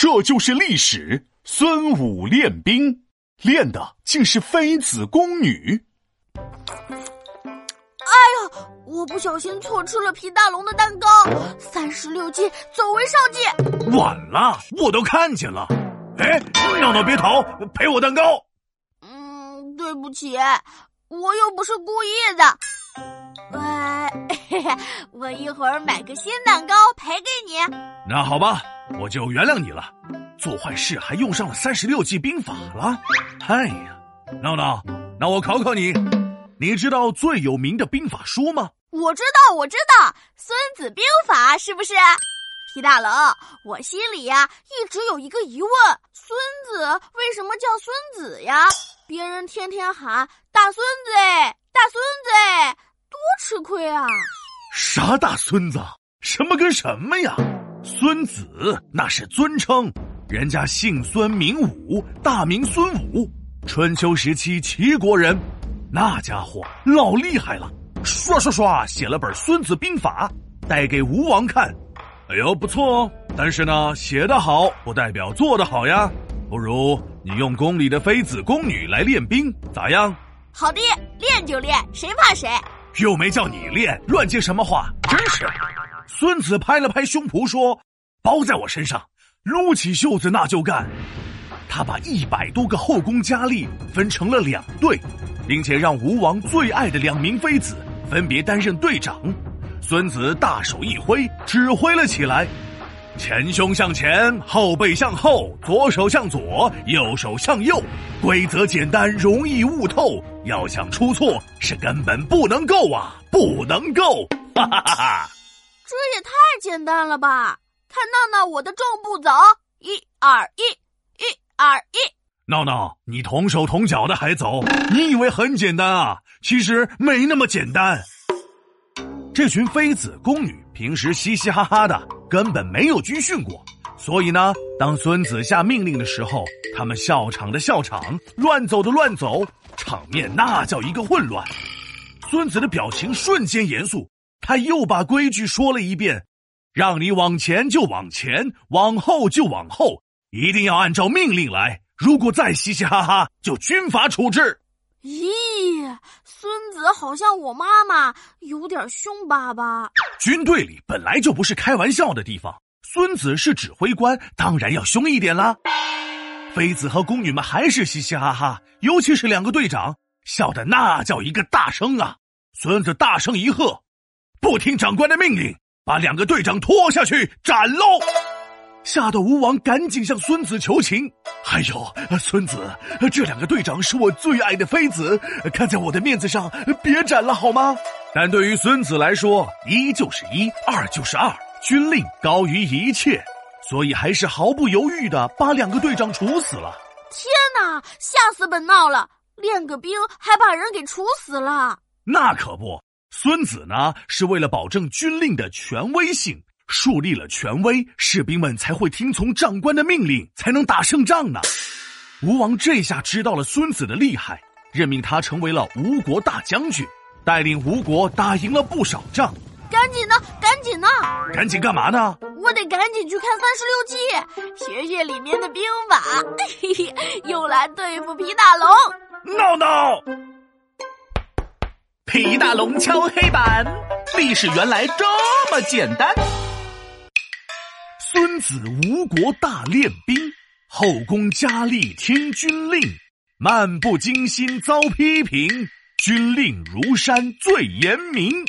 这就是历史。孙武练兵，练的竟是妃子宫女。哎呀，我不小心错吃了皮大龙的蛋糕，三十六计，走为上计。晚了，我都看见了。哎，闹闹别逃，赔我蛋糕。嗯，对不起，我又不是故意的。哎，我一会儿买个新蛋糕赔给你。那好吧，我就原谅你了。做坏事还用上了三十六计兵法了。哎呀，闹闹，那我考考你，你知道最有名的兵法书吗？我知道，我知道，《孙子兵法》是不是？皮大龙，我心里呀一直有一个疑问：孙子为什么叫孙子呀？别人天天喊大孙子哎，大孙子哎，多吃亏啊！啥大孙子？什么跟什么呀？孙子那是尊称，人家姓孙名武，大名孙武，春秋时期齐国人，那家伙老厉害了，刷刷刷写了本《孙子兵法》，带给吴王看。哎呦，不错哦！但是呢，写得好不代表做得好呀。不如你用宫里的妃子、宫女来练兵，咋样？好的，练就练，谁怕谁？又没叫你练，乱接什么话？是！孙子拍了拍胸脯说：“包在我身上，撸起袖子那就干。”他把一百多个后宫佳丽分成了两队，并且让吴王最爱的两名妃子分别担任队长。孙子大手一挥，指挥了起来：前胸向前，后背向后，左手向左，右手向右。规则简单，容易悟透。要想出错，是根本不能够啊，不能够！哈哈哈哈！这也太简单了吧！看闹闹我的重步走，一二一，一二一。闹闹，你同手同脚的还走？你以为很简单啊？其实没那么简单。这群妃子宫女平时嘻嘻哈哈的，根本没有军训过，所以呢，当孙子下命令的时候，他们笑场的笑场，乱走的乱走，场面那叫一个混乱。孙子的表情瞬间严肃，他又把规矩说了一遍：让你往前就往前，往后就往后，一定要按照命令来。如果再嘻嘻哈哈，就军法处置。咦，孙子好像我妈妈，有点凶巴巴。军队里本来就不是开玩笑的地方，孙子是指挥官，当然要凶一点啦。妃子和宫女们还是嘻嘻哈哈，尤其是两个队长，笑的那叫一个大声啊！孙子大声一喝：“不听长官的命令，把两个队长拖下去斩喽！”吓得吴王赶紧向孙子求情：“哎呦，孙子，这两个队长是我最爱的妃子，看在我的面子上，别斩了好吗？”但对于孙子来说，一就是一，二就是二，军令高于一切，所以还是毫不犹豫的把两个队长处死了。天哪，吓死本闹了！练个兵还把人给处死了？那可不，孙子呢是为了保证军令的权威性。树立了权威，士兵们才会听从长官的命令，才能打胜仗呢。吴王这下知道了孙子的厉害，任命他成为了吴国大将军，带领吴国打赢了不少仗。赶紧呢，赶紧呢，赶紧干嘛呢？我得赶紧去看三十六计，学学里面的兵法，嘿嘿用来对付皮大龙。闹闹，皮大龙敲黑板，历史原来这么简单。孙子吴国大练兵，后宫佳丽听军令，漫不经心遭批评，军令如山最严明。